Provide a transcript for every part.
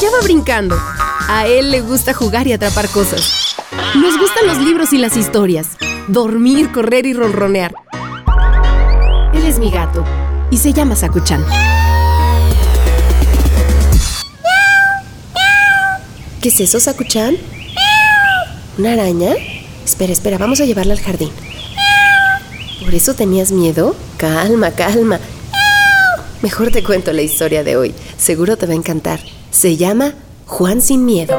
allá va brincando. A él le gusta jugar y atrapar cosas. Nos gustan los libros y las historias. Dormir, correr y ronronear. Él es mi gato y se llama Sakuchan. ¿Qué es eso, Sakuchan? ¿Una araña? Espera, espera, vamos a llevarla al jardín. ¿Por eso tenías miedo? Calma, calma. Mejor te cuento la historia de hoy. Seguro te va a encantar. Se llama Juan sin miedo.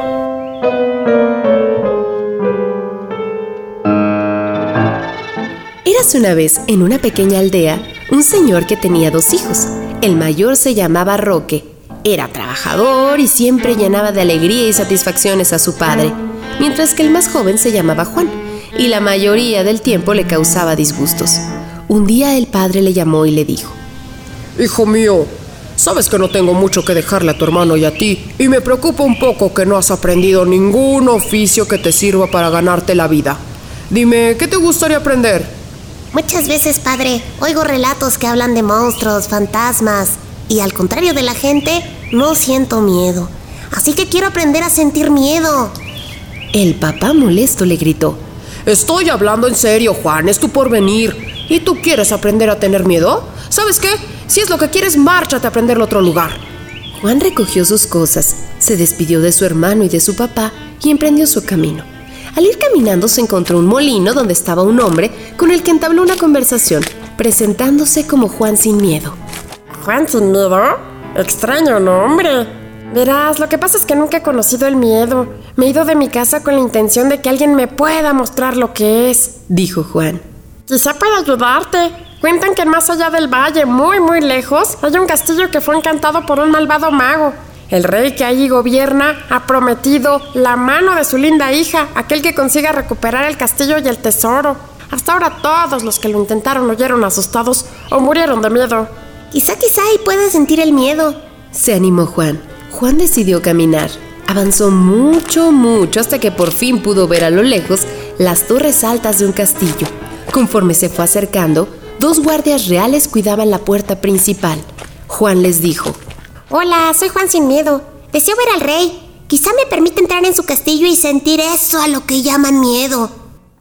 Eras una vez, en una pequeña aldea, un señor que tenía dos hijos. El mayor se llamaba Roque. Era trabajador y siempre llenaba de alegría y satisfacciones a su padre, mientras que el más joven se llamaba Juan y la mayoría del tiempo le causaba disgustos. Un día el padre le llamó y le dijo, Hijo mío, sabes que no tengo mucho que dejarle a tu hermano y a ti, y me preocupa un poco que no has aprendido ningún oficio que te sirva para ganarte la vida. Dime, ¿qué te gustaría aprender? Muchas veces, padre, oigo relatos que hablan de monstruos, fantasmas, y al contrario de la gente, no siento miedo. Así que quiero aprender a sentir miedo. El papá molesto le gritó. Estoy hablando en serio, Juan, es tu porvenir. ¿Y tú quieres aprender a tener miedo? ¿Sabes qué? Si es lo que quieres, márchate a aprender a otro lugar. Juan recogió sus cosas, se despidió de su hermano y de su papá y emprendió su camino. Al ir caminando se encontró un molino donde estaba un hombre con el que entabló una conversación, presentándose como Juan sin miedo. ¿Juan sin miedo? Extraño nombre. Verás, lo que pasa es que nunca he conocido el miedo. Me he ido de mi casa con la intención de que alguien me pueda mostrar lo que es, dijo Juan. Quizá pueda ayudarte. Cuentan que más allá del valle, muy muy lejos, hay un castillo que fue encantado por un malvado mago. El rey que allí gobierna ha prometido la mano de su linda hija, aquel que consiga recuperar el castillo y el tesoro. Hasta ahora todos los que lo intentaron huyeron asustados o murieron de miedo. Quizá, quizá y pueda sentir el miedo. Se animó Juan. Juan decidió caminar. Avanzó mucho, mucho hasta que por fin pudo ver a lo lejos las torres altas de un castillo. Conforme se fue acercando, dos guardias reales cuidaban la puerta principal. Juan les dijo, Hola, soy Juan sin miedo. Deseo ver al rey. Quizá me permita entrar en su castillo y sentir eso a lo que llaman miedo.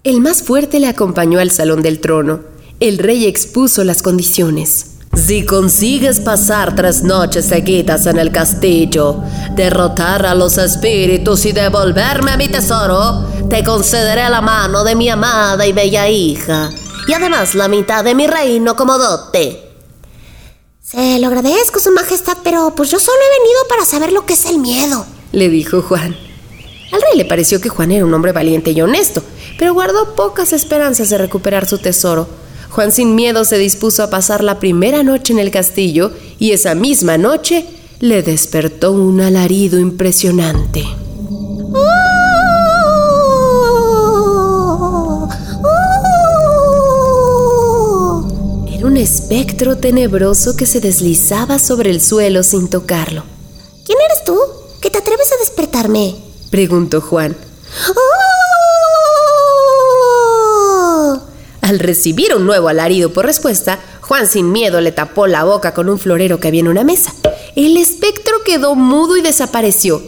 El más fuerte le acompañó al salón del trono. El rey expuso las condiciones. Si consigues pasar tres noches seguidas en el castillo, derrotar a los espíritus y devolverme a mi tesoro, te concederé la mano de mi amada y bella hija, y además la mitad de mi reino como dote. Se lo agradezco, Su Majestad, pero pues yo solo he venido para saber lo que es el miedo, le dijo Juan. Al rey le pareció que Juan era un hombre valiente y honesto, pero guardó pocas esperanzas de recuperar su tesoro. Juan sin miedo se dispuso a pasar la primera noche en el castillo y esa misma noche le despertó un alarido impresionante. Espectro tenebroso que se deslizaba sobre el suelo sin tocarlo. ¿Quién eres tú? ¿Que te atreves a despertarme? preguntó Juan. Al recibir un nuevo alarido por respuesta, Juan sin miedo le tapó la boca con un florero que había en una mesa. El espectro quedó mudo y desapareció.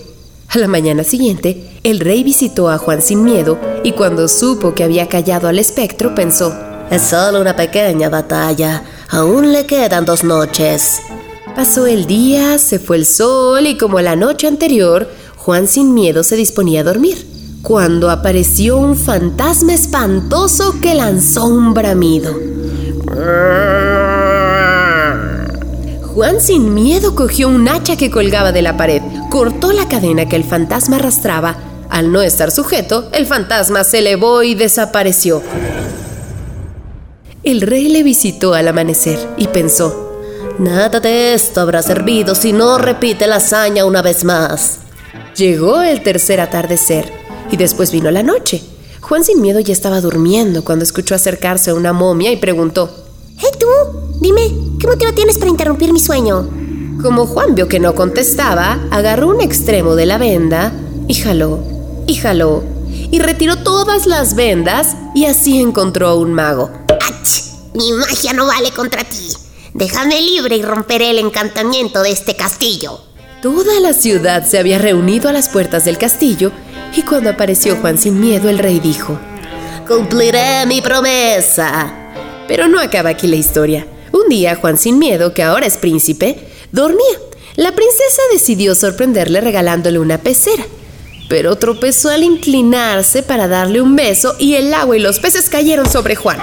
A la mañana siguiente, el rey visitó a Juan sin miedo y cuando supo que había callado al espectro pensó, es solo una pequeña batalla, aún le quedan dos noches. Pasó el día, se fue el sol y como la noche anterior, Juan sin miedo se disponía a dormir cuando apareció un fantasma espantoso que lanzó un bramido. Juan sin miedo cogió un hacha que colgaba de la pared, cortó la cadena que el fantasma arrastraba. Al no estar sujeto, el fantasma se elevó y desapareció. El rey le visitó al amanecer y pensó, Nada de esto habrá servido si no repite la hazaña una vez más. Llegó el tercer atardecer y después vino la noche. Juan sin miedo ya estaba durmiendo cuando escuchó acercarse a una momia y preguntó, ¡Hey tú! Dime, ¿qué motivo tienes para interrumpir mi sueño? Como Juan vio que no contestaba, agarró un extremo de la venda y jaló, y jaló, y retiró todas las vendas y así encontró a un mago. ¡Ach! Mi magia no vale contra ti. Déjame libre y romperé el encantamiento de este castillo. Toda la ciudad se había reunido a las puertas del castillo y cuando apareció Juan sin miedo, el rey dijo, Cumpliré mi promesa. Pero no acaba aquí la historia. Un día Juan sin miedo, que ahora es príncipe, dormía. La princesa decidió sorprenderle regalándole una pecera, pero tropezó al inclinarse para darle un beso y el agua y los peces cayeron sobre Juan.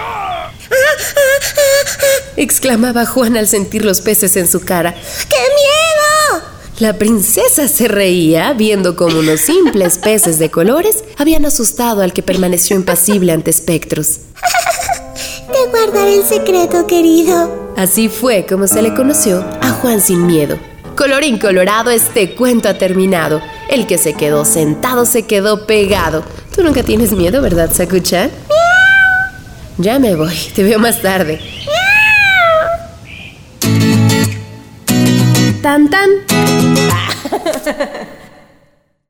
Exclamaba Juan al sentir los peces en su cara. ¡Qué miedo! La princesa se reía viendo cómo unos simples peces de colores habían asustado al que permaneció impasible ante espectros. Te guardaré el secreto, querido. Así fue como se le conoció a Juan sin miedo. Colorín colorado, este cuento ha terminado. El que se quedó sentado se quedó pegado. Tú nunca tienes miedo, ¿verdad, Sakuchan? Ya me voy, te veo más tarde. ¡Miau! Tan tan.